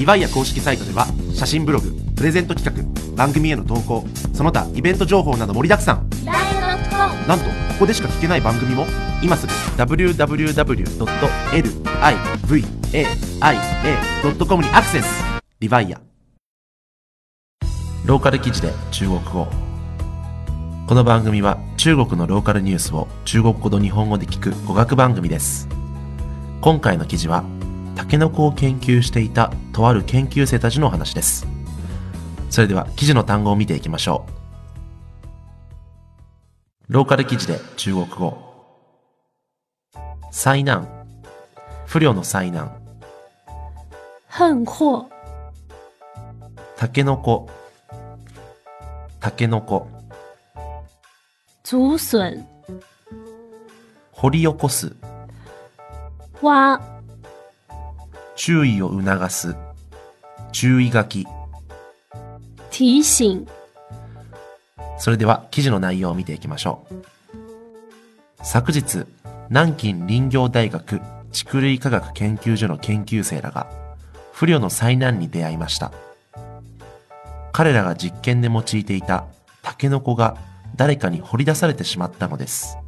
リヴァイア公式サイトでは写真ブログプレゼント企画番組への投稿その他イベント情報など盛りだくさん。なんとここでしか聞けない番組も今すぐ www.livaia.com にアクセス。リヴァイア。ローカル記事で中国語。この番組は中国のローカルニュースを中国語と日本語で聞く語学番組です。今回の記事はタケノコを研究していたとある研究生たちのお話です。それでは記事の単語を見ていきましょう。ローカル記事で中国語。災難。不慮の災難。横祸、タケノコ。タケノコ。竹笋、掘り起こす。挖、注意を促す。注意書き。提醒、それでは記事の内容を見ていきましょう。昨日南京林業大学竹類科学研究所の研究生らが不慮の災難に出会いました。彼らが実験で用いていたタケノコが誰かに掘り出されてしまったのです。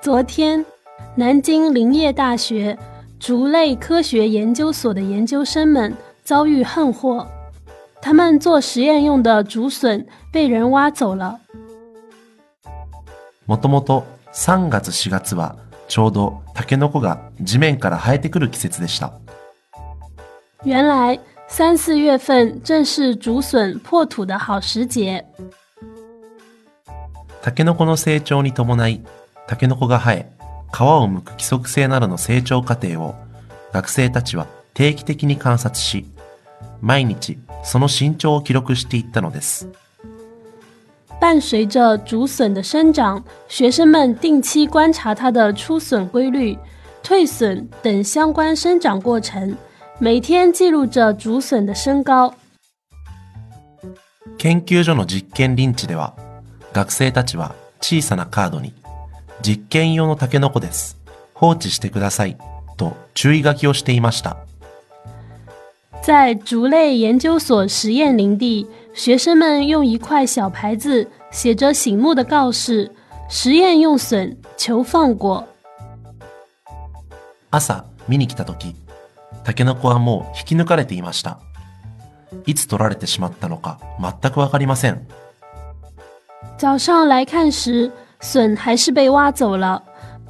昨天，南京林业大学竹类科学研究所的研究生们遭遇横祸，他们做实验用的竹笋被人挖走了。もともと3月4月はちょうどタケノコが地面から生えてくる季節でした原来三四月份正是竹笋破土的好时节。タケノコの成長に伴い、タケノコが生え、 皮を剥く規則性などの成長過程を学生たちは定期的に観察し、毎日その身長を記録していったのです。伴随着竹笋的生长，学生们定期观察它的出笋规律、退笋等相关生长过程，每天记录着竹笋的身高。研究所の実験林地では、学生たちは小さなカードに、実験用のタケノコです。放置してください。と注意書きをしていました。在竹类研究所实验林地，学生们用一块小牌子写着醒目的告示：实验用笋，求放过。朝見に来た時、タケノコはもう引き抜かれていました。いつ取られてしまったのか全くわかりません。早上来看时，笋还是被挖走了，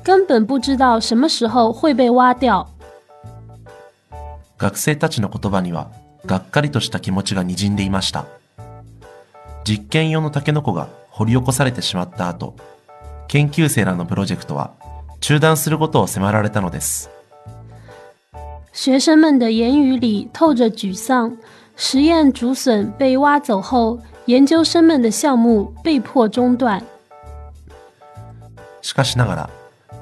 根本不知道什么时候会被挖掉。学生たちの言葉にはがっかりとした気持ちが滲んでいました。実験用のタケノコが掘り起こされてしまった後、研究生らのプロジェクトは中断することを迫られたのです。学生们的言语里透着沮丧。实验竹笋被挖走后，研究生们的项目被迫中断。しかしながら、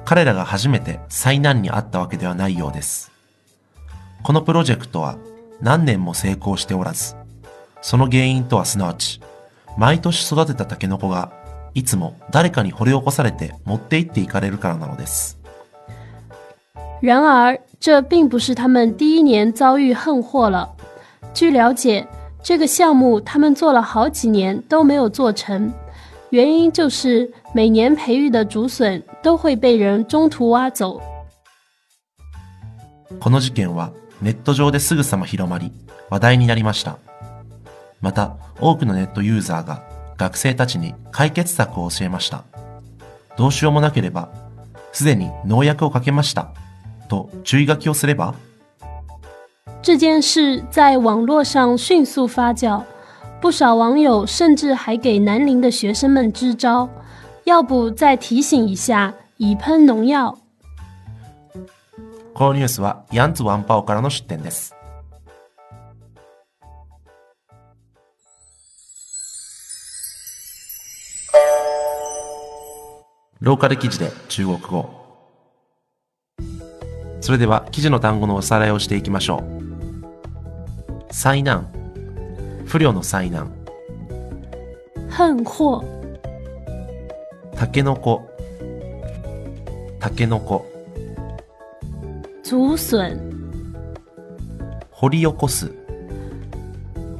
彼らが初めて災難にあったわけではないようです。このプロジェクトは何年も成功しておらず、その原因とはすなわち、毎年育てたタケノコがいつも誰かに掘り起こされて持って行っていかれるからなのです。然而，这并不是他们第一年遭遇横祸了。据了解，这个项目他们做了好几年都没有做成，原因就是每年培育的竹笋都会被人中途挖走。この事件はネット上ですぐさま広まり話題になりました。また多くのネットユーザーが学生たちに解決策を教えました。どうしようもなければ、すでに農薬をかけました。と注意書きをすれば这件事在网络上迅速发酵，不少网友甚至还给南宁的学生们支招，要不再提醒一下，已喷农药。このニュースはヤンズワンパオからの出展です。ローカル記事で中国語。それでは記事の単語のおさらいをしていきましょう。災難。不慮の災難。横祸、タケノコ。タケノコ。竹笋、掘掘り起こす、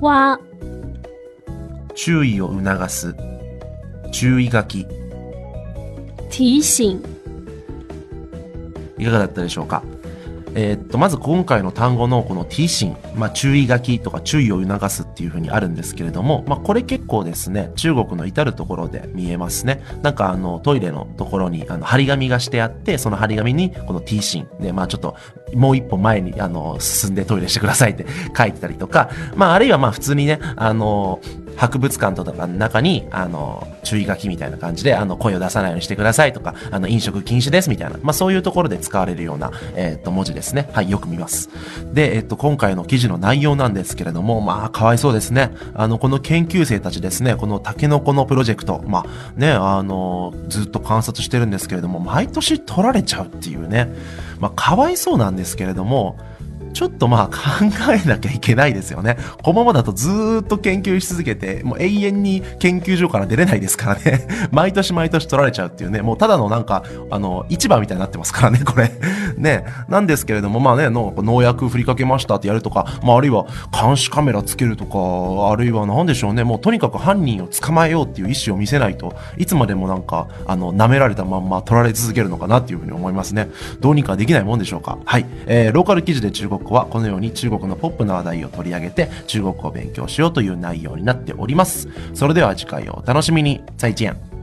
挖、注意を促す、注意書き、提醒、いかがだったでしょうか？えーっと、まず今回の単語のこの t シン、まあ注意書きとか注意を促すっていう風にあるんですけれども、まあこれ結構ですね、中国の至るところで見えますね。なんかあのトイレのところにあの張り紙がしてあって、その張り紙にこの t シンで、まあちょっともう一歩前にあの進んでトイレしてくださいって書いてたりとか、まああるいはまあ普通にね、あの、博物館とかの中に、あの、注意書きみたいな感じで、あの、声を出さないようにしてくださいとか、あの、飲食禁止ですみたいな、まあそういうところで使われるような、えっ、と、文字ですね。はい、よく見ます。で、えっ、と、今回の記事の内容なんですけれども、まあ、かわいそうですね。あの、この研究生たちですね、このタケノコのプロジェクト、まあ、ね、あの、ずっと観察してるんですけれども、毎年取られちゃうっていうね、まあ、かわいそうなんですけれども、ちょっとまあ考えなきゃいけないですよね。このままだとずーっと研究し続けて、もう永遠に研究所から出れないですからね。毎年毎年取られちゃうっていうね、もうただのなんか、あの、市場みたいになってますからね、これ。ね。なんですけれども、まあね、農薬振りかけましたってやるとか、まああるいは監視カメラつけるとか、あるいは何でしょうね、もうとにかく犯人を捕まえようっていう意思を見せないといつまでもなんか、あの、舐められたまんま取られ続けるのかなっていうふうに思いますね。どうにかできないもんでしょうか。はい。えー、ローカル記事で中国語はこのように中国のポップな話題を取り上げて中国語を勉強しようという内容になっております。それでは次回をお楽しみに。再见。